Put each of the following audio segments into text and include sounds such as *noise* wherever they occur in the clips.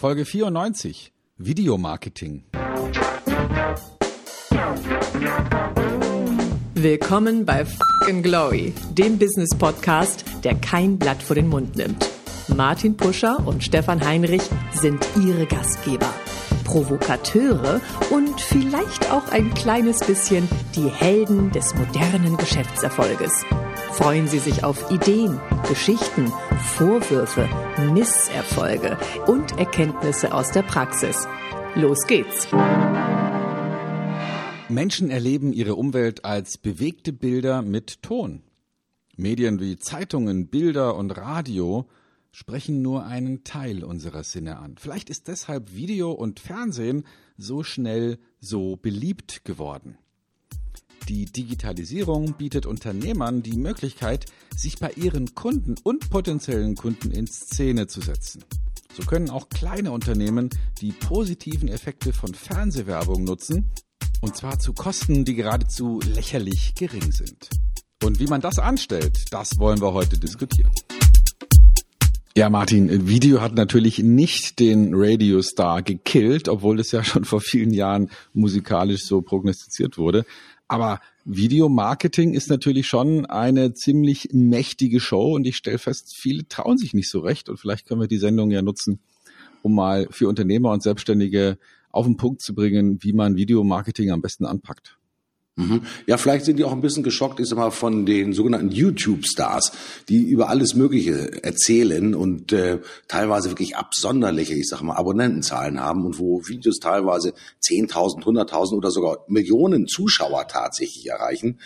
Folge 94 Videomarketing. Willkommen bei Fucking Glory, dem Business Podcast, der kein Blatt vor den Mund nimmt. Martin Puscher und Stefan Heinrich sind ihre Gastgeber. Provokateure und vielleicht auch ein kleines bisschen die Helden des modernen Geschäftserfolges. Freuen Sie sich auf Ideen, Geschichten, Vorwürfe, Misserfolge und Erkenntnisse aus der Praxis. Los geht's! Menschen erleben ihre Umwelt als bewegte Bilder mit Ton. Medien wie Zeitungen, Bilder und Radio sprechen nur einen Teil unserer Sinne an. Vielleicht ist deshalb Video und Fernsehen so schnell so beliebt geworden. Die Digitalisierung bietet Unternehmern die Möglichkeit, sich bei ihren Kunden und potenziellen Kunden in Szene zu setzen. So können auch kleine Unternehmen die positiven Effekte von Fernsehwerbung nutzen, und zwar zu Kosten, die geradezu lächerlich gering sind. Und wie man das anstellt, das wollen wir heute diskutieren. Ja, Martin, Video hat natürlich nicht den Radiostar gekillt, obwohl es ja schon vor vielen Jahren musikalisch so prognostiziert wurde. Aber Videomarketing ist natürlich schon eine ziemlich mächtige Show und ich stelle fest, viele trauen sich nicht so recht und vielleicht können wir die Sendung ja nutzen, um mal für Unternehmer und Selbstständige auf den Punkt zu bringen, wie man Videomarketing am besten anpackt. Mhm. Ja, vielleicht sind die auch ein bisschen geschockt, ich sag mal, von den sogenannten YouTube-Stars, die über alles Mögliche erzählen und äh, teilweise wirklich absonderliche, ich sag mal, Abonnentenzahlen haben und wo Videos teilweise 10.000, 100.000 oder sogar Millionen Zuschauer tatsächlich erreichen.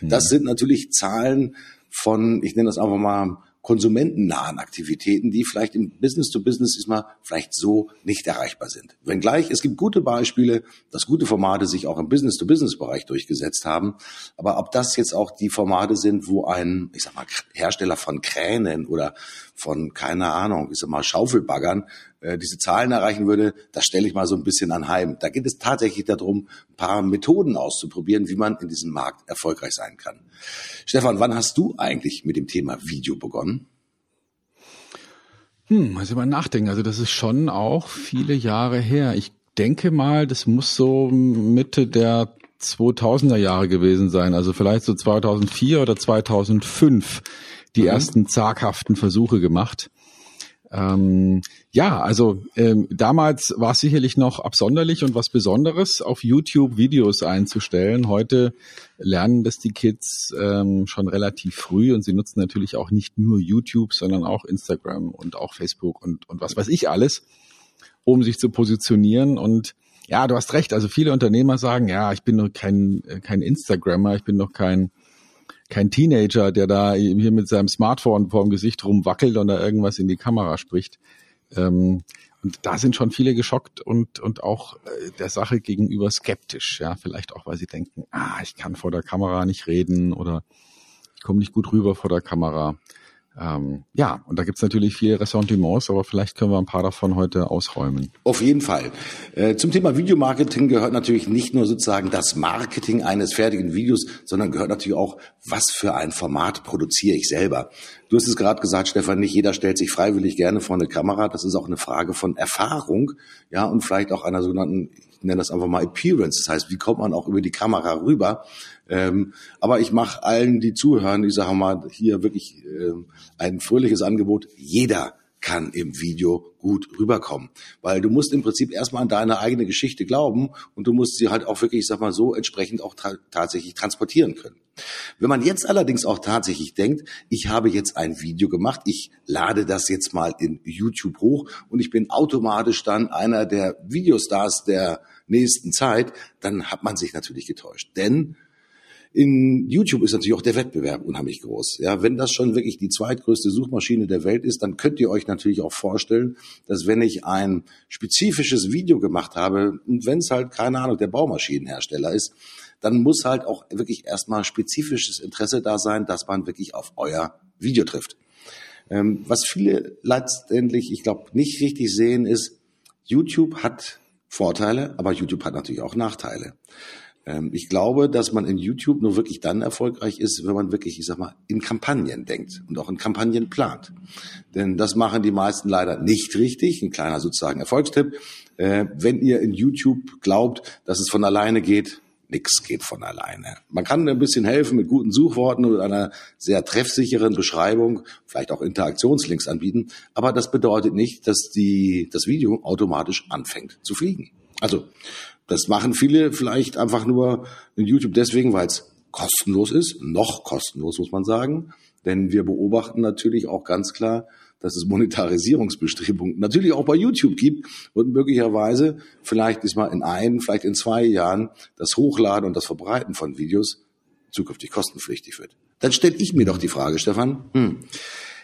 Mhm. Das sind natürlich Zahlen von, ich nenne das einfach mal, konsumentennahen Aktivitäten, die vielleicht im Business to Business diesmal vielleicht so nicht erreichbar sind. Wenngleich, es gibt gute Beispiele, dass gute Formate sich auch im Business to Business Bereich durchgesetzt haben. Aber ob das jetzt auch die Formate sind, wo ein, ich sag mal, Hersteller von Kränen oder von, keine Ahnung, ich sag mal, Schaufelbaggern äh, diese Zahlen erreichen würde, das stelle ich mal so ein bisschen anheim. Da geht es tatsächlich darum, ein paar Methoden auszuprobieren, wie man in diesem Markt erfolgreich sein kann. Stefan, wann hast du eigentlich mit dem Thema Video begonnen? Hm, also mal nachdenken. Also das ist schon auch viele Jahre her. Ich denke mal, das muss so Mitte der 2000er Jahre gewesen sein. Also vielleicht so 2004 oder 2005 die mhm. ersten zaghaften Versuche gemacht. Ähm, ja, also ähm, damals war es sicherlich noch absonderlich und was Besonderes, auf YouTube Videos einzustellen. Heute lernen das die Kids ähm, schon relativ früh und sie nutzen natürlich auch nicht nur YouTube, sondern auch Instagram und auch Facebook und, und was weiß ich alles, um sich zu positionieren. Und ja, du hast recht. Also viele Unternehmer sagen, ja, ich bin noch kein, kein Instagrammer, ich bin noch kein kein Teenager, der da hier mit seinem Smartphone vorm Gesicht rumwackelt und da irgendwas in die Kamera spricht. Ähm, und da sind schon viele geschockt und, und auch äh, der Sache gegenüber skeptisch. Ja, vielleicht auch, weil sie denken, ah, ich kann vor der Kamera nicht reden oder ich komme nicht gut rüber vor der Kamera. Ähm, ja, und da gibt's natürlich viele Ressentiments, aber vielleicht können wir ein paar davon heute ausräumen. Auf jeden Fall. Äh, zum Thema Videomarketing gehört natürlich nicht nur sozusagen das Marketing eines fertigen Videos, sondern gehört natürlich auch, was für ein Format produziere ich selber. Du hast es gerade gesagt, Stefan, nicht jeder stellt sich freiwillig gerne vor eine Kamera. Das ist auch eine Frage von Erfahrung, ja, und vielleicht auch einer sogenannten, ich nenne das einfach mal Appearance. Das heißt, wie kommt man auch über die Kamera rüber? Ähm, aber ich mache allen, die zuhören, ich sage mal, hier wirklich äh, ein fröhliches Angebot. Jeder kann im Video gut rüberkommen. Weil du musst im Prinzip erstmal an deine eigene Geschichte glauben und du musst sie halt auch wirklich, ich sag mal so, entsprechend auch ta tatsächlich transportieren können. Wenn man jetzt allerdings auch tatsächlich denkt, ich habe jetzt ein Video gemacht, ich lade das jetzt mal in YouTube hoch und ich bin automatisch dann einer der Videostars der nächsten Zeit, dann hat man sich natürlich getäuscht. Denn in YouTube ist natürlich auch der Wettbewerb unheimlich groß. Ja, wenn das schon wirklich die zweitgrößte Suchmaschine der Welt ist, dann könnt ihr euch natürlich auch vorstellen, dass wenn ich ein spezifisches Video gemacht habe und wenn es halt keine Ahnung der Baumaschinenhersteller ist, dann muss halt auch wirklich erstmal spezifisches Interesse da sein, dass man wirklich auf euer Video trifft. Ähm, was viele letztendlich, ich glaube, nicht richtig sehen, ist, YouTube hat Vorteile, aber YouTube hat natürlich auch Nachteile. Ähm, ich glaube, dass man in YouTube nur wirklich dann erfolgreich ist, wenn man wirklich, ich sag mal, in Kampagnen denkt und auch in Kampagnen plant. Denn das machen die meisten leider nicht richtig. Ein kleiner sozusagen Erfolgstipp. Äh, wenn ihr in YouTube glaubt, dass es von alleine geht, Nix geht von alleine. Man kann ein bisschen helfen mit guten Suchworten und einer sehr treffsicheren Beschreibung, vielleicht auch Interaktionslinks anbieten, aber das bedeutet nicht, dass die, das Video automatisch anfängt zu fliegen. Also, das machen viele vielleicht einfach nur in YouTube deswegen, weil es kostenlos ist, noch kostenlos muss man sagen, denn wir beobachten natürlich auch ganz klar, dass es Monetarisierungsbestrebungen natürlich auch bei YouTube gibt und möglicherweise vielleicht ist mal in ein, vielleicht in zwei Jahren das Hochladen und das Verbreiten von Videos zukünftig kostenpflichtig wird. Dann stelle ich mir doch die Frage, Stefan, hm,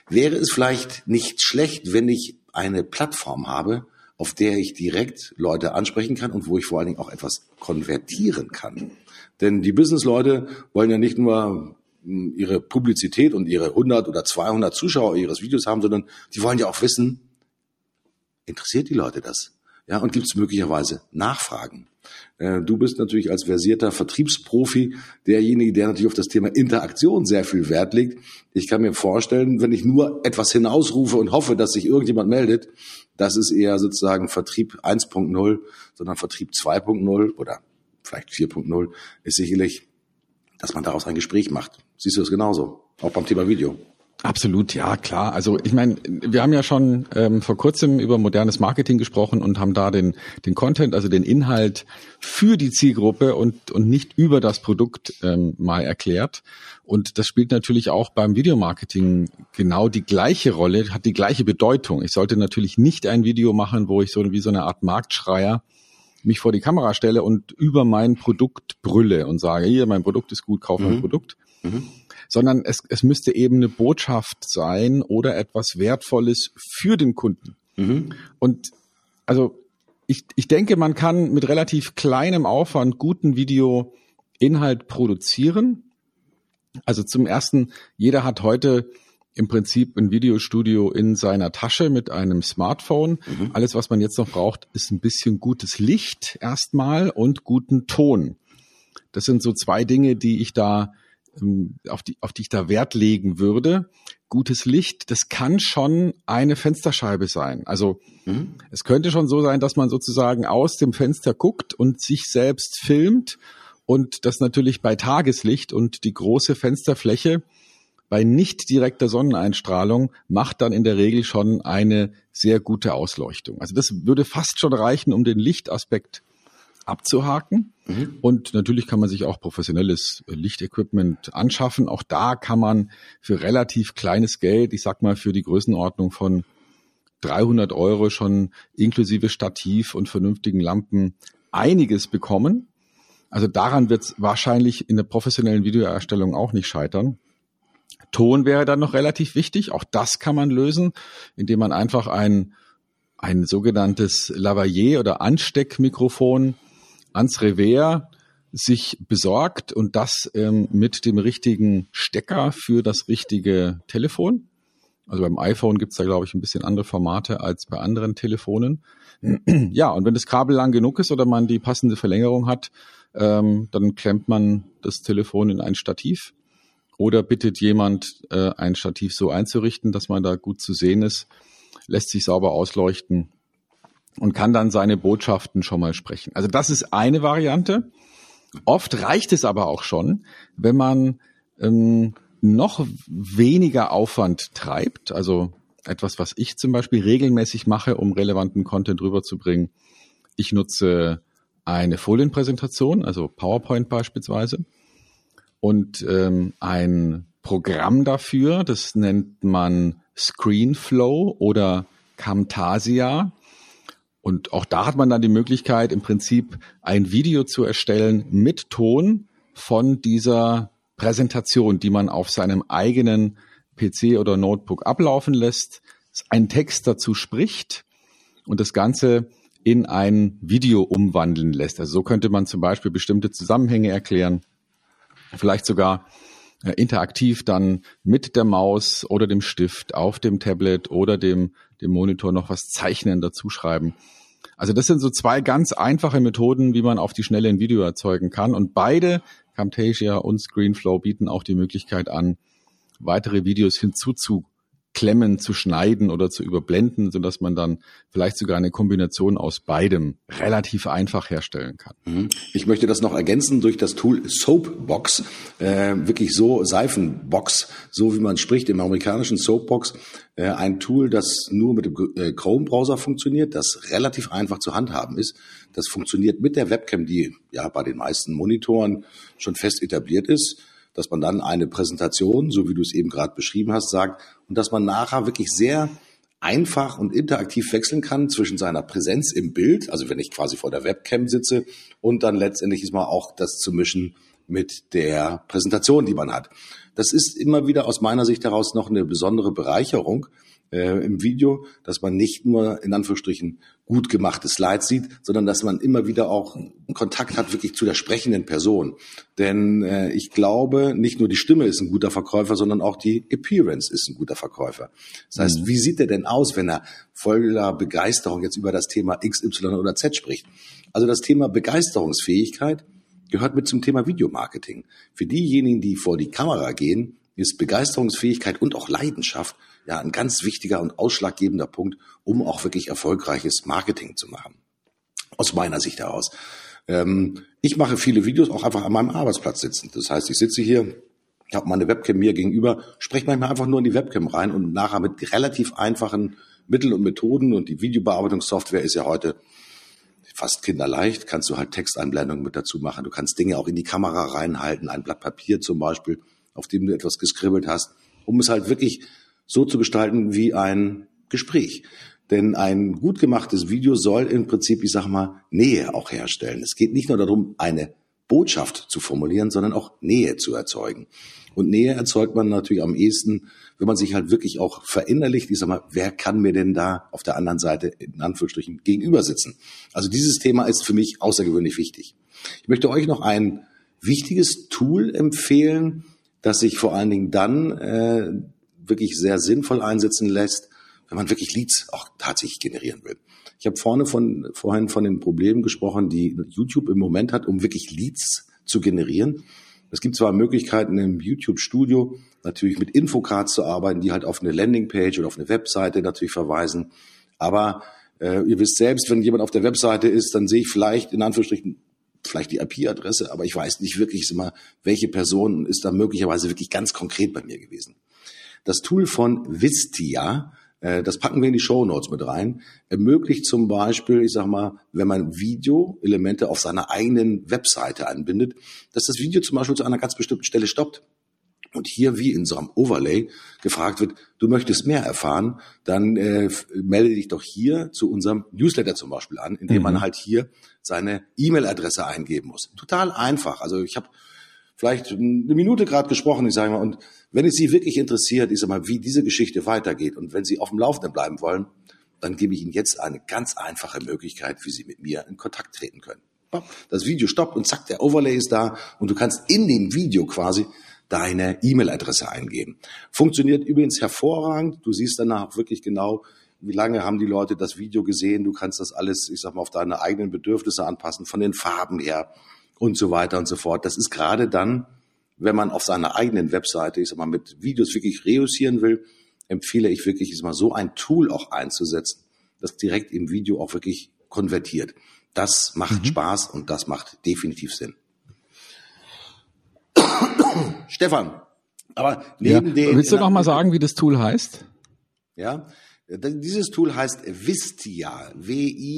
wäre es vielleicht nicht schlecht, wenn ich eine Plattform habe, auf der ich direkt Leute ansprechen kann und wo ich vor allen Dingen auch etwas konvertieren kann. Denn die Business-Leute wollen ja nicht nur ihre Publizität und ihre 100 oder 200 Zuschauer ihres Videos haben, sondern die wollen ja auch wissen, interessiert die Leute das? Ja, und gibt es möglicherweise Nachfragen? Äh, du bist natürlich als versierter Vertriebsprofi derjenige, der natürlich auf das Thema Interaktion sehr viel Wert legt. Ich kann mir vorstellen, wenn ich nur etwas hinausrufe und hoffe, dass sich irgendjemand meldet, das ist eher sozusagen Vertrieb 1.0, sondern Vertrieb 2.0 oder vielleicht 4.0 ist sicherlich dass man daraus ein Gespräch macht. Siehst du das genauso? Auch beim Thema Video. Absolut, ja klar. Also ich meine, wir haben ja schon ähm, vor kurzem über modernes Marketing gesprochen und haben da den den Content, also den Inhalt für die Zielgruppe und und nicht über das Produkt ähm, mal erklärt. Und das spielt natürlich auch beim Videomarketing genau die gleiche Rolle, hat die gleiche Bedeutung. Ich sollte natürlich nicht ein Video machen, wo ich so wie so eine Art Marktschreier mich vor die Kamera stelle und über mein Produkt brülle und sage, hier, mein Produkt ist gut, kauf mein mhm. Produkt. Mhm. Sondern es, es müsste eben eine Botschaft sein oder etwas Wertvolles für den Kunden. Mhm. Und also ich, ich denke, man kann mit relativ kleinem Aufwand guten Videoinhalt produzieren. Also zum ersten, jeder hat heute im Prinzip ein Videostudio in seiner Tasche mit einem Smartphone. Mhm. Alles, was man jetzt noch braucht, ist ein bisschen gutes Licht erstmal und guten Ton. Das sind so zwei Dinge, die ich da auf die, auf die ich da Wert legen würde. Gutes Licht, das kann schon eine Fensterscheibe sein. Also mhm. es könnte schon so sein, dass man sozusagen aus dem Fenster guckt und sich selbst filmt und das natürlich bei Tageslicht und die große Fensterfläche bei nicht direkter Sonneneinstrahlung macht dann in der Regel schon eine sehr gute Ausleuchtung. Also das würde fast schon reichen, um den Lichtaspekt abzuhaken. Mhm. Und natürlich kann man sich auch professionelles Lichtequipment anschaffen. Auch da kann man für relativ kleines Geld, ich sag mal für die Größenordnung von 300 Euro schon inklusive Stativ und vernünftigen Lampen einiges bekommen. Also daran wird es wahrscheinlich in der professionellen Videoerstellung auch nicht scheitern. Ton wäre dann noch relativ wichtig. Auch das kann man lösen, indem man einfach ein, ein sogenanntes Lavalier oder Ansteckmikrofon ans Revers sich besorgt und das ähm, mit dem richtigen Stecker für das richtige Telefon. Also beim iPhone gibt's da, glaube ich, ein bisschen andere Formate als bei anderen Telefonen. *clears throat* ja, und wenn das Kabel lang genug ist oder man die passende Verlängerung hat, ähm, dann klemmt man das Telefon in ein Stativ oder bittet jemand, äh, ein Stativ so einzurichten, dass man da gut zu sehen ist, lässt sich sauber ausleuchten und kann dann seine Botschaften schon mal sprechen. Also das ist eine Variante. Oft reicht es aber auch schon, wenn man ähm, noch weniger Aufwand treibt. Also etwas, was ich zum Beispiel regelmäßig mache, um relevanten Content rüberzubringen. Ich nutze eine Folienpräsentation, also PowerPoint beispielsweise und ähm, ein Programm dafür, das nennt man Screenflow oder Camtasia. Und auch da hat man dann die Möglichkeit, im Prinzip ein Video zu erstellen mit Ton von dieser Präsentation, die man auf seinem eigenen PC oder Notebook ablaufen lässt, einen Text dazu spricht und das Ganze in ein Video umwandeln lässt. Also so könnte man zum Beispiel bestimmte Zusammenhänge erklären vielleicht sogar äh, interaktiv dann mit der Maus oder dem Stift auf dem Tablet oder dem, dem Monitor noch was zeichnen, dazu schreiben. Also das sind so zwei ganz einfache Methoden, wie man auf die Schnelle ein Video erzeugen kann. Und beide, Camtasia und Screenflow, bieten auch die Möglichkeit an, weitere Videos hinzuzu klemmen, zu schneiden oder zu überblenden, so dass man dann vielleicht sogar eine Kombination aus beidem relativ einfach herstellen kann. Mhm. Ich möchte das noch ergänzen durch das Tool Soapbox, äh, wirklich so Seifenbox, so wie man spricht im amerikanischen Soapbox, äh, ein Tool, das nur mit dem äh, Chrome-Browser funktioniert, das relativ einfach zu handhaben ist. Das funktioniert mit der Webcam, die ja bei den meisten Monitoren schon fest etabliert ist dass man dann eine Präsentation, so wie du es eben gerade beschrieben hast, sagt und dass man nachher wirklich sehr einfach und interaktiv wechseln kann zwischen seiner Präsenz im Bild, also wenn ich quasi vor der Webcam sitze, und dann letztendlich ist mal auch das zu mischen mit der Präsentation, die man hat. Das ist immer wieder aus meiner Sicht heraus noch eine besondere Bereicherung, äh, im Video, dass man nicht nur in Anführungsstrichen gut gemachte Slides sieht, sondern dass man immer wieder auch Kontakt hat wirklich zu der sprechenden Person. Denn äh, ich glaube, nicht nur die Stimme ist ein guter Verkäufer, sondern auch die Appearance ist ein guter Verkäufer. Das heißt, mhm. wie sieht er denn aus, wenn er voller Begeisterung jetzt über das Thema X, Y oder Z spricht? Also das Thema Begeisterungsfähigkeit gehört mit zum Thema Videomarketing. Für diejenigen, die vor die Kamera gehen, ist Begeisterungsfähigkeit und auch Leidenschaft ja ein ganz wichtiger und ausschlaggebender Punkt, um auch wirklich erfolgreiches Marketing zu machen. Aus meiner Sicht heraus. Ähm, ich mache viele Videos auch einfach an meinem Arbeitsplatz sitzen. Das heißt, ich sitze hier, habe meine Webcam mir gegenüber, spreche manchmal einfach nur in die Webcam rein und nachher mit relativ einfachen Mitteln und Methoden und die Videobearbeitungssoftware ist ja heute fast kinderleicht, kannst du halt Texteinblendungen mit dazu machen. Du kannst Dinge auch in die Kamera reinhalten, ein Blatt Papier zum Beispiel, auf dem du etwas geskribbelt hast, um es halt wirklich so zu gestalten wie ein Gespräch. Denn ein gut gemachtes Video soll im Prinzip, ich sag mal, Nähe auch herstellen. Es geht nicht nur darum, eine Botschaft zu formulieren, sondern auch Nähe zu erzeugen. Und Nähe erzeugt man natürlich am ehesten, wenn man sich halt wirklich auch verinnerlicht. Ich sag mal, wer kann mir denn da auf der anderen Seite in Anführungsstrichen gegenüber sitzen? Also dieses Thema ist für mich außergewöhnlich wichtig. Ich möchte euch noch ein wichtiges Tool empfehlen, das sich vor allen Dingen dann äh, wirklich sehr sinnvoll einsetzen lässt, wenn man wirklich Leads auch tatsächlich generieren will. Ich habe vorne von, vorhin von den Problemen gesprochen, die YouTube im Moment hat, um wirklich Leads zu generieren. Es gibt zwar Möglichkeiten im YouTube-Studio, natürlich mit Infocards zu arbeiten, die halt auf eine Landingpage oder auf eine Webseite natürlich verweisen. Aber äh, ihr wisst selbst, wenn jemand auf der Webseite ist, dann sehe ich vielleicht in Anführungsstrichen vielleicht die IP-Adresse, aber ich weiß nicht wirklich immer, welche Person ist da möglicherweise wirklich ganz konkret bei mir gewesen. Das Tool von Vistia, äh, das packen wir in die Show Notes mit rein, ermöglicht zum Beispiel, ich sag mal, wenn man Video-Elemente auf seiner eigenen Webseite anbindet, dass das Video zum Beispiel zu einer ganz bestimmten Stelle stoppt. Und hier wie in so einem Overlay gefragt wird, du möchtest mehr erfahren, dann äh, melde dich doch hier zu unserem Newsletter zum Beispiel an, indem mhm. man halt hier seine E-Mail-Adresse eingeben muss. Total einfach. Also ich habe vielleicht eine Minute gerade gesprochen, ich sage mal, und wenn es Sie wirklich interessiert, ich sage mal, wie diese Geschichte weitergeht und wenn Sie auf dem Laufenden bleiben wollen, dann gebe ich Ihnen jetzt eine ganz einfache Möglichkeit, wie Sie mit mir in Kontakt treten können. Das Video stoppt und zack, der Overlay ist da und du kannst in dem Video quasi deine E-Mail-Adresse eingeben. Funktioniert übrigens hervorragend. Du siehst danach wirklich genau, wie lange haben die Leute das Video gesehen. Du kannst das alles, ich sag mal, auf deine eigenen Bedürfnisse anpassen, von den Farben her und so weiter und so fort. Das ist gerade dann, wenn man auf seiner eigenen Webseite, ich sag mal, mit Videos wirklich reüssieren will, empfehle ich wirklich, ich sag mal, so ein Tool auch einzusetzen, das direkt im Video auch wirklich konvertiert. Das macht mhm. Spaß und das macht definitiv Sinn. *coughs* Stefan, aber neben ja. den. Willst du noch mal sagen, wie das Tool heißt? Ja, dieses Tool heißt Vistia, W-I-S-T-I-A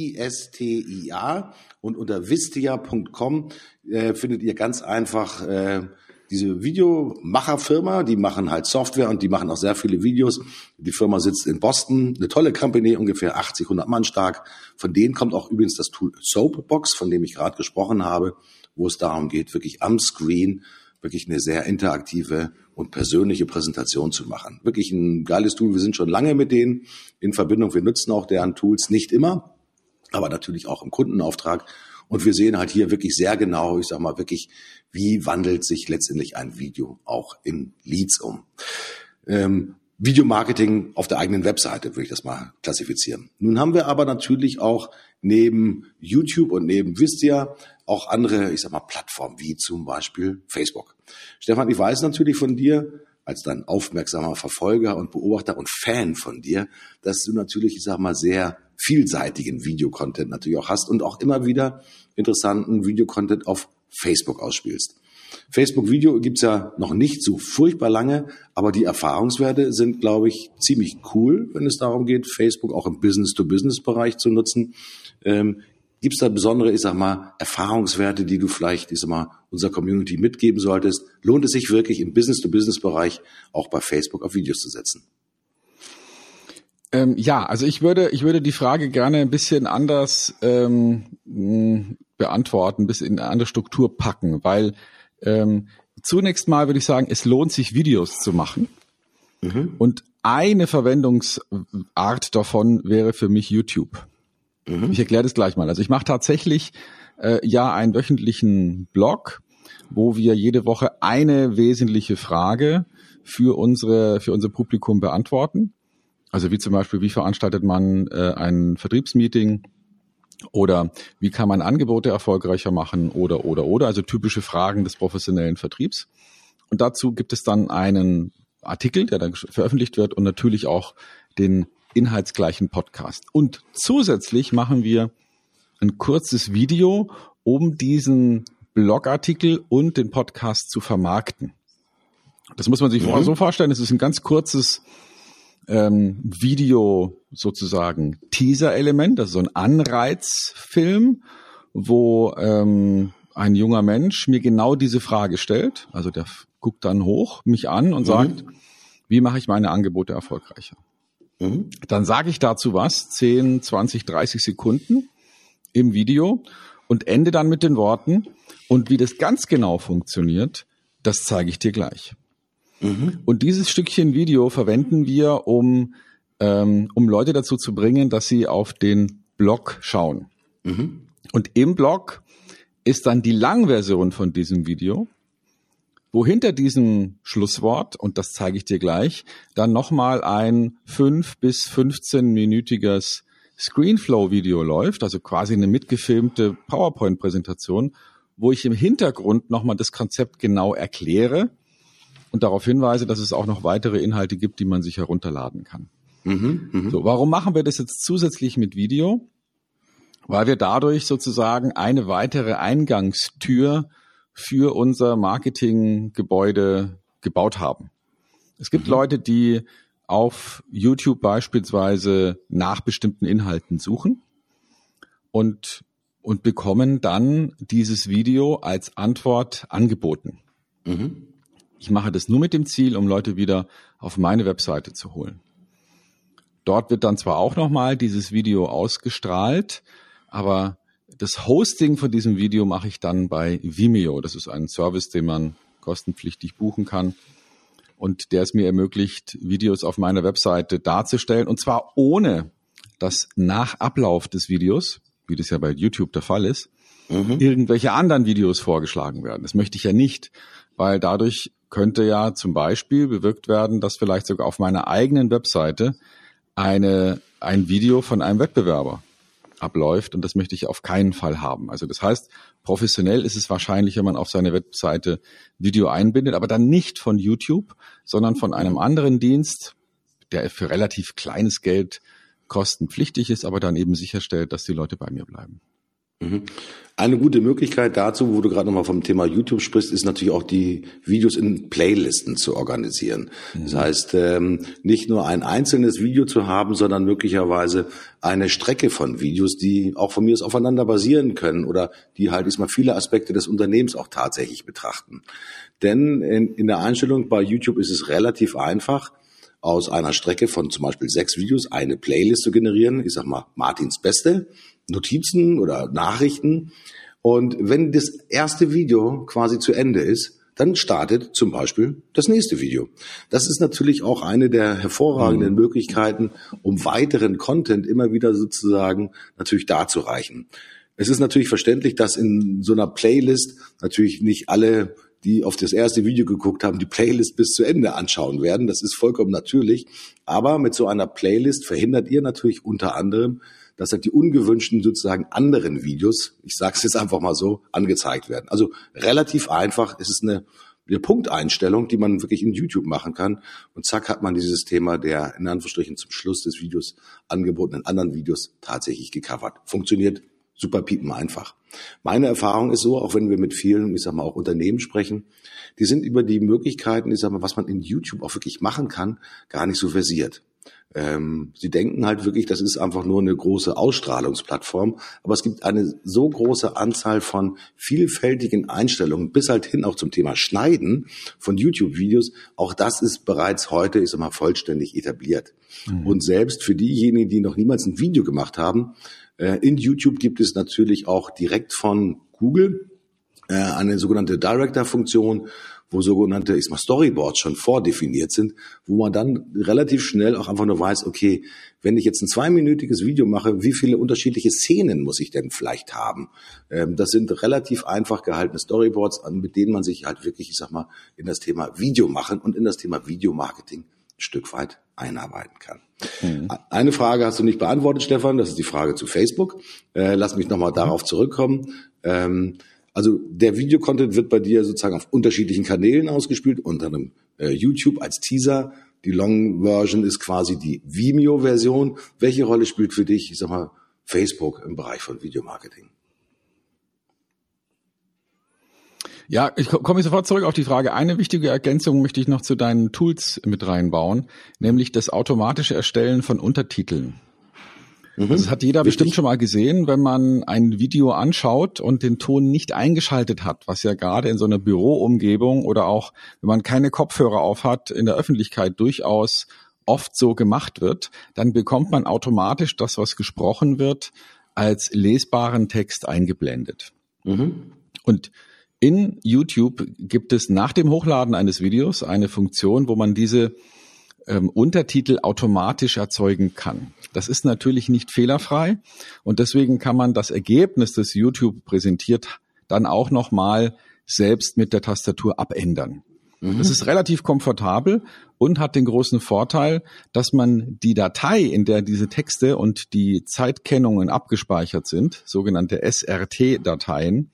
und unter vistia.com äh, findet ihr ganz einfach äh, diese Videomacherfirma, die machen halt Software und die machen auch sehr viele Videos. Die Firma sitzt in Boston, eine tolle Company, ungefähr 80, 100 Mann stark. Von denen kommt auch übrigens das Tool Soapbox, von dem ich gerade gesprochen habe, wo es darum geht, wirklich am Screen wirklich eine sehr interaktive und persönliche Präsentation zu machen. Wirklich ein geiles Tool. Wir sind schon lange mit denen in Verbindung. Wir nutzen auch deren Tools nicht immer, aber natürlich auch im Kundenauftrag. Und wir sehen halt hier wirklich sehr genau, ich sag mal wirklich, wie wandelt sich letztendlich ein Video auch in Leads um. Ähm, Videomarketing auf der eigenen Webseite, würde ich das mal klassifizieren. Nun haben wir aber natürlich auch neben YouTube und neben Vistia auch andere, ich sag mal, Plattformen, wie zum Beispiel Facebook. Stefan, ich weiß natürlich von dir, als dein aufmerksamer Verfolger und Beobachter und Fan von dir, dass du natürlich, ich sag mal, sehr vielseitigen Videocontent natürlich auch hast und auch immer wieder interessanten Videocontent auf Facebook ausspielst. Facebook-Video gibt's ja noch nicht so furchtbar lange, aber die Erfahrungswerte sind, glaube ich, ziemlich cool, wenn es darum geht, Facebook auch im Business-to-Business-Bereich zu nutzen. Ähm, Gibt da besondere, ich sag mal, Erfahrungswerte, die du vielleicht, ich sag mal, unserer Community mitgeben solltest? Lohnt es sich wirklich im Business-to-Business-Bereich auch bei Facebook auf Videos zu setzen? Ähm, ja, also ich würde, ich würde die Frage gerne ein bisschen anders ähm, beantworten, ein bisschen in eine andere Struktur packen, weil ähm, zunächst mal würde ich sagen, es lohnt sich, Videos zu machen. Mhm. Und eine Verwendungsart davon wäre für mich YouTube. Mhm. Ich erkläre das gleich mal. Also ich mache tatsächlich äh, ja einen wöchentlichen Blog, wo wir jede Woche eine wesentliche Frage für unsere für unser Publikum beantworten. Also wie zum Beispiel, wie veranstaltet man äh, ein Vertriebsmeeting? Oder wie kann man Angebote erfolgreicher machen? Oder, oder, oder. Also typische Fragen des professionellen Vertriebs. Und dazu gibt es dann einen Artikel, der dann veröffentlicht wird und natürlich auch den inhaltsgleichen Podcast. Und zusätzlich machen wir ein kurzes Video, um diesen Blogartikel und den Podcast zu vermarkten. Das muss man sich mhm. so vorstellen, es ist ein ganz kurzes ähm, Video sozusagen Teaser-Element, also so ein Anreizfilm, wo ähm, ein junger Mensch mir genau diese Frage stellt. Also der guckt dann hoch mich an und mhm. sagt, wie mache ich meine Angebote erfolgreicher? Mhm. Dann sage ich dazu was, 10, 20, 30 Sekunden im Video und ende dann mit den Worten, und wie das ganz genau funktioniert, das zeige ich dir gleich. Mhm. Und dieses Stückchen Video verwenden wir, um, ähm, um Leute dazu zu bringen, dass sie auf den Blog schauen. Mhm. Und im Blog ist dann die Langversion von diesem Video, wo hinter diesem Schlusswort, und das zeige ich dir gleich, dann nochmal ein 5 bis 15-minütiges Screenflow-Video läuft, also quasi eine mitgefilmte PowerPoint-Präsentation, wo ich im Hintergrund nochmal das Konzept genau erkläre und darauf hinweise, dass es auch noch weitere Inhalte gibt, die man sich herunterladen kann. Mhm, mh. So, warum machen wir das jetzt zusätzlich mit Video? Weil wir dadurch sozusagen eine weitere Eingangstür für unser Marketinggebäude gebaut haben. Es gibt mhm. Leute, die auf YouTube beispielsweise nach bestimmten Inhalten suchen und, und bekommen dann dieses Video als Antwort angeboten. Mhm. Ich mache das nur mit dem Ziel, um Leute wieder auf meine Webseite zu holen. Dort wird dann zwar auch nochmal dieses Video ausgestrahlt, aber das Hosting von diesem Video mache ich dann bei Vimeo. Das ist ein Service, den man kostenpflichtig buchen kann und der es mir ermöglicht, Videos auf meiner Webseite darzustellen und zwar ohne, dass nach Ablauf des Videos, wie das ja bei YouTube der Fall ist, mhm. irgendwelche anderen Videos vorgeschlagen werden. Das möchte ich ja nicht, weil dadurch könnte ja zum Beispiel bewirkt werden, dass vielleicht sogar auf meiner eigenen Webseite eine, ein Video von einem Wettbewerber abläuft und das möchte ich auf keinen Fall haben. Also das heißt, professionell ist es wahrscheinlich, wenn man auf seine Webseite Video einbindet, aber dann nicht von YouTube, sondern von einem anderen Dienst, der für relativ kleines Geld kostenpflichtig ist, aber dann eben sicherstellt, dass die Leute bei mir bleiben. Mhm. Eine gute Möglichkeit dazu, wo du gerade nochmal vom Thema YouTube sprichst, ist natürlich auch die Videos in Playlisten zu organisieren. Mhm. Das heißt, ähm, nicht nur ein einzelnes Video zu haben, sondern möglicherweise eine Strecke von Videos, die auch von mir aus aufeinander basieren können oder die halt ist mal viele Aspekte des Unternehmens auch tatsächlich betrachten. Denn in, in der Einstellung bei YouTube ist es relativ einfach, aus einer Strecke von zum Beispiel sechs Videos eine Playlist zu generieren. Ich sag mal Martins Beste Notizen oder Nachrichten. Und wenn das erste Video quasi zu Ende ist, dann startet zum Beispiel das nächste Video. Das ist natürlich auch eine der hervorragenden mhm. Möglichkeiten, um weiteren Content immer wieder sozusagen natürlich darzureichen. Es ist natürlich verständlich, dass in so einer Playlist natürlich nicht alle die auf das erste Video geguckt haben, die Playlist bis zu Ende anschauen werden. Das ist vollkommen natürlich. Aber mit so einer Playlist verhindert ihr natürlich unter anderem, dass halt die ungewünschten sozusagen anderen Videos, ich sage es jetzt einfach mal so, angezeigt werden. Also relativ einfach. Es ist eine, eine Punkteinstellung, die man wirklich in YouTube machen kann. Und zack hat man dieses Thema der in Anführungsstrichen zum Schluss des Videos angebotenen anderen Videos tatsächlich gecovert. Funktioniert super piepen einfach. Meine Erfahrung ist so, auch wenn wir mit vielen, ich sag mal, auch Unternehmen sprechen, die sind über die Möglichkeiten, ich sag mal, was man in YouTube auch wirklich machen kann, gar nicht so versiert. Ähm, sie denken halt wirklich, das ist einfach nur eine große Ausstrahlungsplattform, aber es gibt eine so große Anzahl von vielfältigen Einstellungen, bis halt hin auch zum Thema Schneiden von YouTube-Videos. Auch das ist bereits heute, ich sag mal, vollständig etabliert. Mhm. Und selbst für diejenigen, die noch niemals ein Video gemacht haben, äh, in YouTube gibt es natürlich auch direkt von Google äh, eine sogenannte Director-Funktion, wo sogenannte ich mal, Storyboards schon vordefiniert sind, wo man dann relativ schnell auch einfach nur weiß, okay, wenn ich jetzt ein zweiminütiges Video mache, wie viele unterschiedliche Szenen muss ich denn vielleicht haben? Ähm, das sind relativ einfach gehaltene Storyboards, mit denen man sich halt wirklich, ich sag mal, in das Thema Video machen und in das Thema Videomarketing ein Stück weit einarbeiten kann. Mhm. Eine Frage hast du nicht beantwortet, Stefan, das ist die Frage zu Facebook. Äh, lass mich nochmal darauf zurückkommen. Also der Videocontent wird bei dir sozusagen auf unterschiedlichen Kanälen ausgespielt, unter einem äh, YouTube als Teaser. Die Long Version ist quasi die Vimeo-Version. Welche Rolle spielt für dich, ich sag mal, Facebook im Bereich von Videomarketing? Ja, ich komme sofort zurück auf die Frage. Eine wichtige Ergänzung möchte ich noch zu deinen Tools mit reinbauen, nämlich das automatische Erstellen von Untertiteln. Mhm. Das hat jeder Richtig. bestimmt schon mal gesehen, wenn man ein Video anschaut und den Ton nicht eingeschaltet hat, was ja gerade in so einer Büroumgebung oder auch, wenn man keine Kopfhörer auf hat, in der Öffentlichkeit durchaus oft so gemacht wird, dann bekommt man automatisch das, was gesprochen wird, als lesbaren Text eingeblendet. Mhm. Und in YouTube gibt es nach dem Hochladen eines Videos eine Funktion, wo man diese ähm, Untertitel automatisch erzeugen kann. Das ist natürlich nicht fehlerfrei und deswegen kann man das Ergebnis, das YouTube präsentiert, dann auch nochmal selbst mit der Tastatur abändern. Mhm. Das ist relativ komfortabel und hat den großen Vorteil, dass man die Datei, in der diese Texte und die Zeitkennungen abgespeichert sind, sogenannte SRT-Dateien,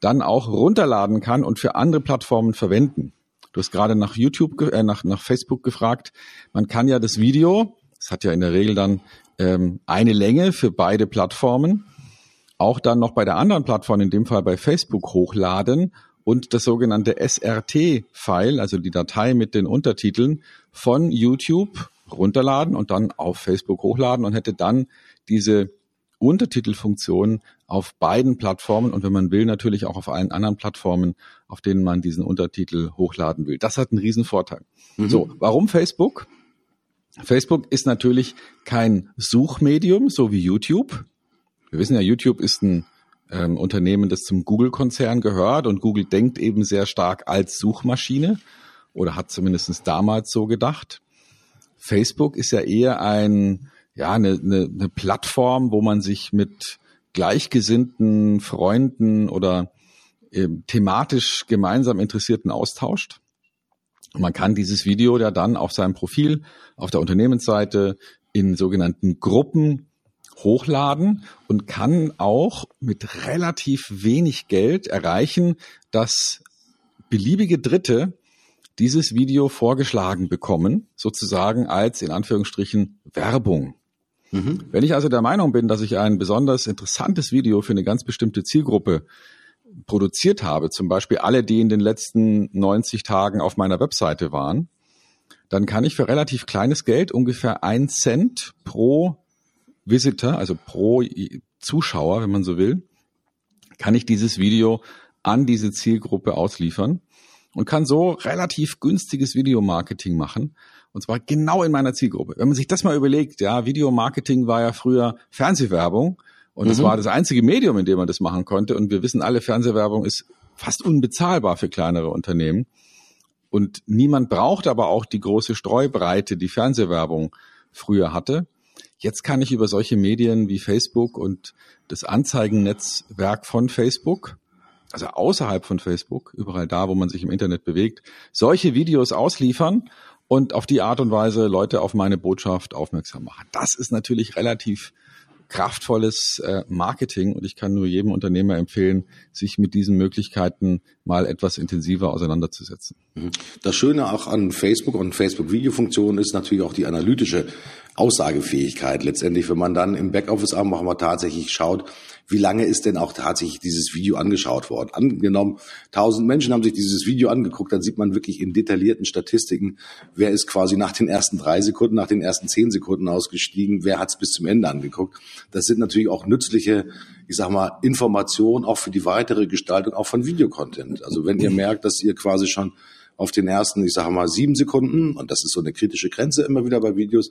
dann auch runterladen kann und für andere Plattformen verwenden. Du hast gerade nach YouTube, äh, nach, nach Facebook gefragt. Man kann ja das Video, es hat ja in der Regel dann ähm, eine Länge für beide Plattformen, auch dann noch bei der anderen Plattform, in dem Fall bei Facebook, hochladen und das sogenannte SRT-File, also die Datei mit den Untertiteln von YouTube runterladen und dann auf Facebook hochladen und hätte dann diese Untertitelfunktion auf beiden Plattformen und wenn man will, natürlich auch auf allen anderen Plattformen, auf denen man diesen Untertitel hochladen will. Das hat einen riesen Vorteil. Mhm. So, warum Facebook? Facebook ist natürlich kein Suchmedium, so wie YouTube. Wir wissen ja, YouTube ist ein ähm, Unternehmen, das zum Google-Konzern gehört und Google denkt eben sehr stark als Suchmaschine oder hat zumindest damals so gedacht. Facebook ist ja eher ein ja, eine, eine, eine Plattform, wo man sich mit gleichgesinnten Freunden oder äh, thematisch gemeinsam Interessierten austauscht. Man kann dieses Video ja dann auf seinem Profil, auf der Unternehmensseite in sogenannten Gruppen hochladen und kann auch mit relativ wenig Geld erreichen, dass beliebige Dritte dieses Video vorgeschlagen bekommen, sozusagen als in Anführungsstrichen Werbung. Mhm. Wenn ich also der Meinung bin, dass ich ein besonders interessantes Video für eine ganz bestimmte Zielgruppe produziert habe, zum Beispiel alle, die in den letzten 90 Tagen auf meiner Webseite waren, dann kann ich für relativ kleines Geld, ungefähr ein Cent pro Visitor, also pro Zuschauer, wenn man so will, kann ich dieses Video an diese Zielgruppe ausliefern und kann so relativ günstiges Videomarketing machen und zwar genau in meiner Zielgruppe. Wenn man sich das mal überlegt, ja, Videomarketing war ja früher Fernsehwerbung und das mhm. war das einzige Medium, in dem man das machen konnte. Und wir wissen alle, Fernsehwerbung ist fast unbezahlbar für kleinere Unternehmen. Und niemand braucht aber auch die große Streubreite, die Fernsehwerbung früher hatte. Jetzt kann ich über solche Medien wie Facebook und das Anzeigennetzwerk von Facebook also außerhalb von Facebook, überall da, wo man sich im Internet bewegt, solche Videos ausliefern und auf die Art und Weise Leute auf meine Botschaft aufmerksam machen. Das ist natürlich relativ kraftvolles äh, Marketing und ich kann nur jedem Unternehmer empfehlen, sich mit diesen Möglichkeiten mal etwas intensiver auseinanderzusetzen. Mhm. Das Schöne auch an Facebook und Facebook-Videofunktionen ist natürlich auch die analytische Aussagefähigkeit. Letztendlich, wenn man dann im Backoffice auch mal tatsächlich schaut, wie lange ist denn auch tatsächlich dieses Video angeschaut worden? Angenommen, tausend Menschen haben sich dieses Video angeguckt, dann sieht man wirklich in detaillierten Statistiken, wer ist quasi nach den ersten drei Sekunden, nach den ersten zehn Sekunden ausgestiegen, wer hat es bis zum Ende angeguckt. Das sind natürlich auch nützliche, ich sag mal, Informationen auch für die weitere Gestaltung auch von Videocontent. Also wenn ihr merkt, dass ihr quasi schon auf den ersten, ich sage mal, sieben Sekunden, und das ist so eine kritische Grenze immer wieder bei Videos,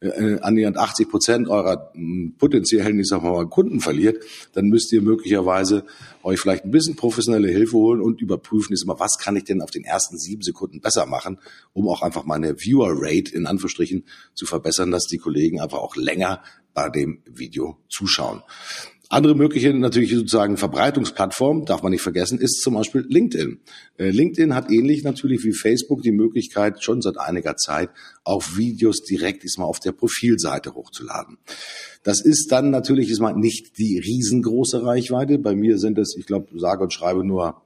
äh, annähernd 80 Prozent eurer hm, potenziellen, ich sag mal, Kunden verliert, dann müsst ihr möglicherweise euch vielleicht ein bisschen professionelle Hilfe holen und überprüfen, ist immer, was kann ich denn auf den ersten sieben Sekunden besser machen, um auch einfach meine Viewer Rate in Anführungsstrichen zu verbessern, dass die Kollegen einfach auch länger bei dem Video zuschauen. Andere mögliche natürlich sozusagen Verbreitungsplattform, darf man nicht vergessen, ist zum Beispiel LinkedIn. Äh, LinkedIn hat ähnlich natürlich wie Facebook die Möglichkeit, schon seit einiger Zeit auch Videos direkt diesmal auf der Profilseite hochzuladen. Das ist dann natürlich ist mal nicht die riesengroße Reichweite. Bei mir sind es, ich glaube, sage und schreibe nur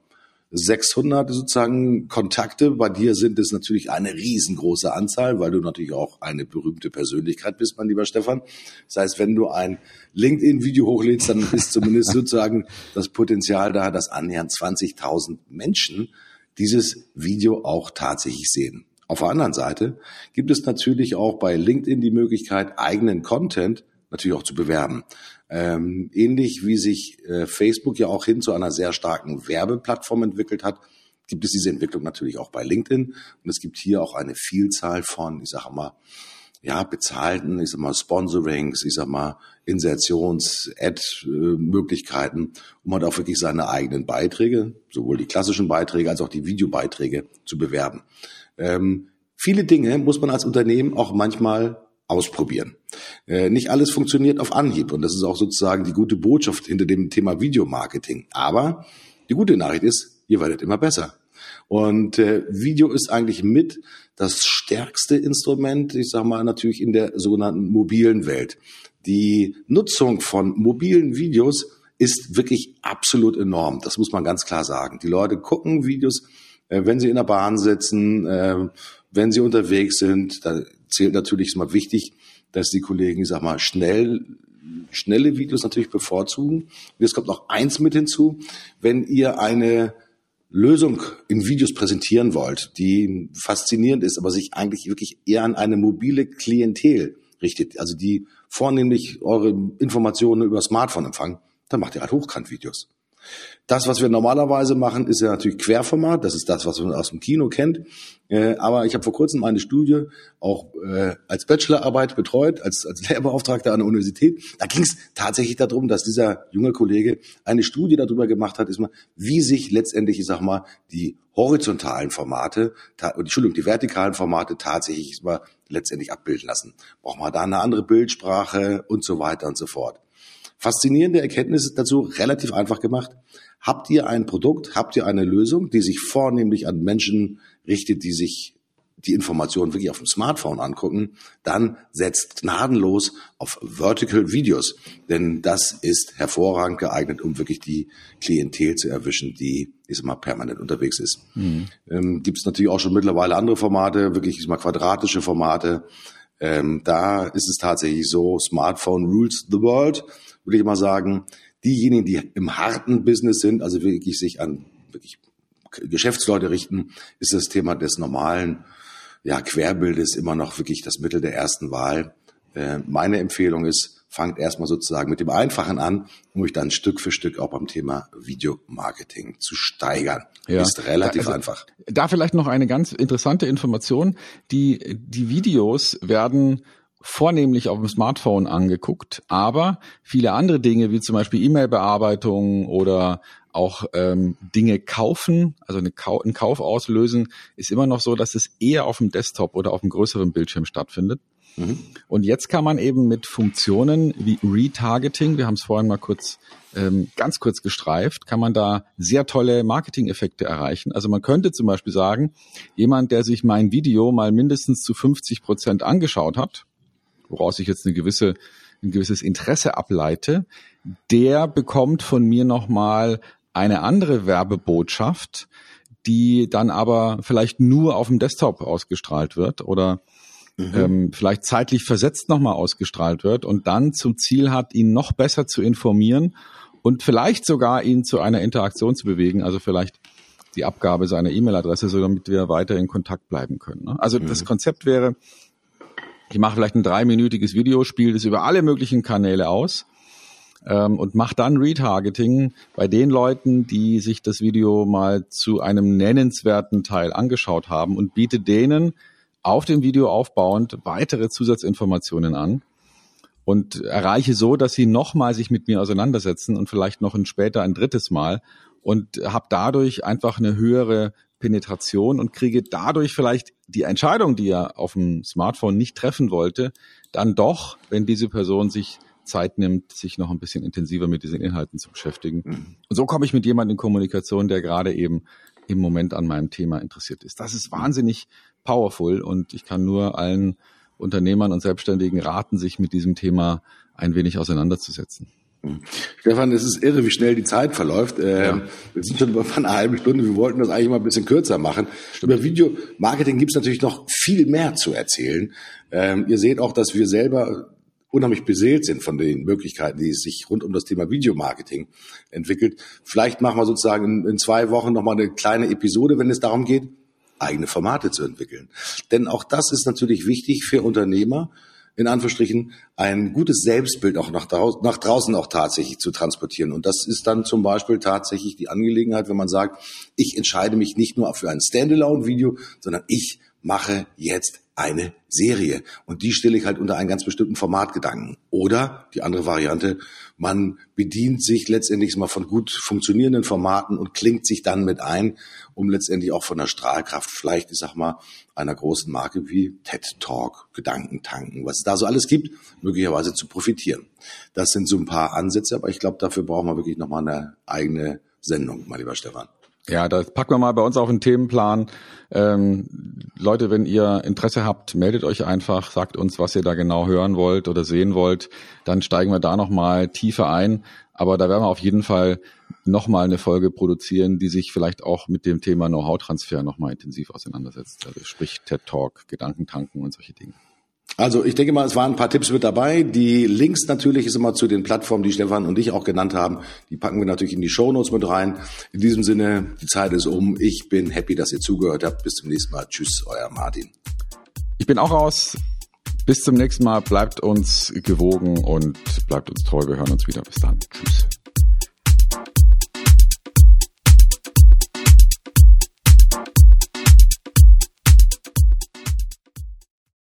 600 sozusagen Kontakte. Bei dir sind es natürlich eine riesengroße Anzahl, weil du natürlich auch eine berühmte Persönlichkeit bist, mein lieber Stefan. Das heißt, wenn du ein LinkedIn-Video hochlädst, dann ist zumindest *laughs* sozusagen das Potenzial da, dass annähernd 20.000 Menschen dieses Video auch tatsächlich sehen. Auf der anderen Seite gibt es natürlich auch bei LinkedIn die Möglichkeit, eigenen Content natürlich auch zu bewerben. Ähm, ähnlich wie sich äh, Facebook ja auch hin zu einer sehr starken Werbeplattform entwickelt hat, gibt es diese Entwicklung natürlich auch bei LinkedIn. Und es gibt hier auch eine Vielzahl von, ich sage mal, ja, bezahlten, ich sag mal, Sponsorings, ich sag mal, Insertions-Ad-Möglichkeiten, um halt auch wirklich seine eigenen Beiträge, sowohl die klassischen Beiträge als auch die Videobeiträge zu bewerben. Ähm, viele Dinge muss man als Unternehmen auch manchmal ausprobieren. Äh, nicht alles funktioniert auf Anhieb und das ist auch sozusagen die gute Botschaft hinter dem Thema Videomarketing. Aber die gute Nachricht ist, ihr werdet immer besser. Und äh, Video ist eigentlich mit das stärkste Instrument, ich sage mal natürlich in der sogenannten mobilen Welt. Die Nutzung von mobilen Videos ist wirklich absolut enorm. Das muss man ganz klar sagen. Die Leute gucken Videos, äh, wenn sie in der Bahn sitzen, äh, wenn sie unterwegs sind. Da zählt natürlich ist mal wichtig, dass die Kollegen, ich sag mal, schnell schnelle Videos natürlich bevorzugen. Und jetzt kommt noch eins mit hinzu, wenn ihr eine Lösung in Videos präsentieren wollt, die faszinierend ist, aber sich eigentlich wirklich eher an eine mobile Klientel richtet, also die vornehmlich eure Informationen über Smartphone empfangen, dann macht ihr halt Hochkant-Videos. Das, was wir normalerweise machen, ist ja natürlich Querformat. Das ist das, was man aus dem Kino kennt. Äh, aber ich habe vor kurzem eine Studie auch äh, als Bachelorarbeit betreut, als, als Lehrbeauftragter an der Universität. Da ging es tatsächlich darum, dass dieser junge Kollege eine Studie darüber gemacht hat, wie sich letztendlich, ich sag mal, die horizontalen Formate, Entschuldigung, die vertikalen Formate tatsächlich mal letztendlich abbilden lassen. Braucht man da eine andere Bildsprache und so weiter und so fort. Faszinierende Erkenntnis dazu, relativ einfach gemacht. Habt ihr ein Produkt, habt ihr eine Lösung, die sich vornehmlich an Menschen richtet, die sich die Informationen wirklich auf dem Smartphone angucken, dann setzt gnadenlos auf Vertical Videos. Denn das ist hervorragend geeignet, um wirklich die Klientel zu erwischen, die ist mal permanent unterwegs ist. Mhm. Ähm, Gibt es natürlich auch schon mittlerweile andere Formate, wirklich mal quadratische Formate. Ähm, da ist es tatsächlich so, Smartphone rules the world würde ich mal sagen, diejenigen, die im harten Business sind, also wirklich sich an wirklich Geschäftsleute richten, ist das Thema des normalen ja, Querbildes immer noch wirklich das Mittel der ersten Wahl. Äh, meine Empfehlung ist, fangt erstmal sozusagen mit dem Einfachen an, um euch dann Stück für Stück auch beim Thema Videomarketing zu steigern. Ja. Ist relativ also, einfach. Da vielleicht noch eine ganz interessante Information. Die, die Videos werden vornehmlich auf dem Smartphone angeguckt, aber viele andere Dinge wie zum Beispiel E-Mail-Bearbeitung oder auch ähm, Dinge kaufen, also eine Kau einen Kauf auslösen, ist immer noch so, dass es eher auf dem Desktop oder auf einem größeren Bildschirm stattfindet. Mhm. Und jetzt kann man eben mit Funktionen wie Retargeting, wir haben es vorhin mal kurz ähm, ganz kurz gestreift, kann man da sehr tolle Marketing-Effekte erreichen. Also man könnte zum Beispiel sagen, jemand, der sich mein Video mal mindestens zu 50 Prozent angeschaut hat, woraus ich jetzt eine gewisse, ein gewisses Interesse ableite, der bekommt von mir nochmal eine andere Werbebotschaft, die dann aber vielleicht nur auf dem Desktop ausgestrahlt wird oder mhm. ähm, vielleicht zeitlich versetzt nochmal ausgestrahlt wird und dann zum Ziel hat, ihn noch besser zu informieren und vielleicht sogar ihn zu einer Interaktion zu bewegen, also vielleicht die Abgabe seiner E-Mail-Adresse, so damit wir weiter in Kontakt bleiben können. Ne? Also mhm. das Konzept wäre, ich mache vielleicht ein dreiminütiges Video, spiele das über alle möglichen Kanäle aus ähm, und mache dann Retargeting bei den Leuten, die sich das Video mal zu einem nennenswerten Teil angeschaut haben und biete denen auf dem Video aufbauend weitere Zusatzinformationen an und erreiche so, dass sie nochmal sich mit mir auseinandersetzen und vielleicht noch ein später ein drittes Mal und habe dadurch einfach eine höhere Penetration und kriege dadurch vielleicht die Entscheidung, die er auf dem Smartphone nicht treffen wollte, dann doch, wenn diese Person sich Zeit nimmt, sich noch ein bisschen intensiver mit diesen Inhalten zu beschäftigen. Mhm. Und so komme ich mit jemandem in Kommunikation, der gerade eben im Moment an meinem Thema interessiert ist. Das ist wahnsinnig powerful und ich kann nur allen Unternehmern und Selbstständigen raten, sich mit diesem Thema ein wenig auseinanderzusetzen. Stefan, es ist irre, wie schnell die Zeit verläuft. Ähm, ja. Wir sind schon über eine halbe Stunde. Wir wollten das eigentlich mal ein bisschen kürzer machen. Stimmt. Über Videomarketing gibt es natürlich noch viel mehr zu erzählen. Ähm, ihr seht auch, dass wir selber unheimlich beseelt sind von den Möglichkeiten, die sich rund um das Thema Videomarketing entwickelt. Vielleicht machen wir sozusagen in, in zwei Wochen nochmal eine kleine Episode, wenn es darum geht, eigene Formate zu entwickeln. Denn auch das ist natürlich wichtig für Unternehmer, in Anführungsstrichen ein gutes Selbstbild auch nach, draußen, nach draußen auch tatsächlich zu transportieren. Und das ist dann zum Beispiel tatsächlich die Angelegenheit, wenn man sagt, ich entscheide mich nicht nur für ein Standalone-Video, sondern ich mache jetzt eine Serie. Und die stelle ich halt unter einen ganz bestimmten Formatgedanken. Oder die andere Variante, man bedient sich letztendlich mal von gut funktionierenden Formaten und klingt sich dann mit ein, um letztendlich auch von der Strahlkraft, vielleicht, ich sag mal, einer großen Marke wie TED Talk, Gedankentanken, was es da so alles gibt, möglicherweise zu profitieren. Das sind so ein paar Ansätze, aber ich glaube, dafür brauchen wir wirklich nochmal eine eigene Sendung, mein lieber Stefan. Ja, das packen wir mal bei uns auf den Themenplan. Ähm, Leute, wenn ihr Interesse habt, meldet euch einfach, sagt uns, was ihr da genau hören wollt oder sehen wollt. Dann steigen wir da nochmal tiefer ein. Aber da werden wir auf jeden Fall nochmal eine Folge produzieren, die sich vielleicht auch mit dem Thema Know-how-Transfer nochmal intensiv auseinandersetzt. Also sprich TED Talk, Gedankentanken und solche Dinge. Also ich denke mal, es waren ein paar Tipps mit dabei. Die Links natürlich ist immer zu den Plattformen, die Stefan und ich auch genannt haben. Die packen wir natürlich in die Shownotes mit rein. In diesem Sinne, die Zeit ist um. Ich bin happy, dass ihr zugehört habt. Bis zum nächsten Mal. Tschüss, euer Martin. Ich bin auch raus. Bis zum nächsten Mal. Bleibt uns gewogen und bleibt uns treu. Wir hören uns wieder. Bis dann. Tschüss.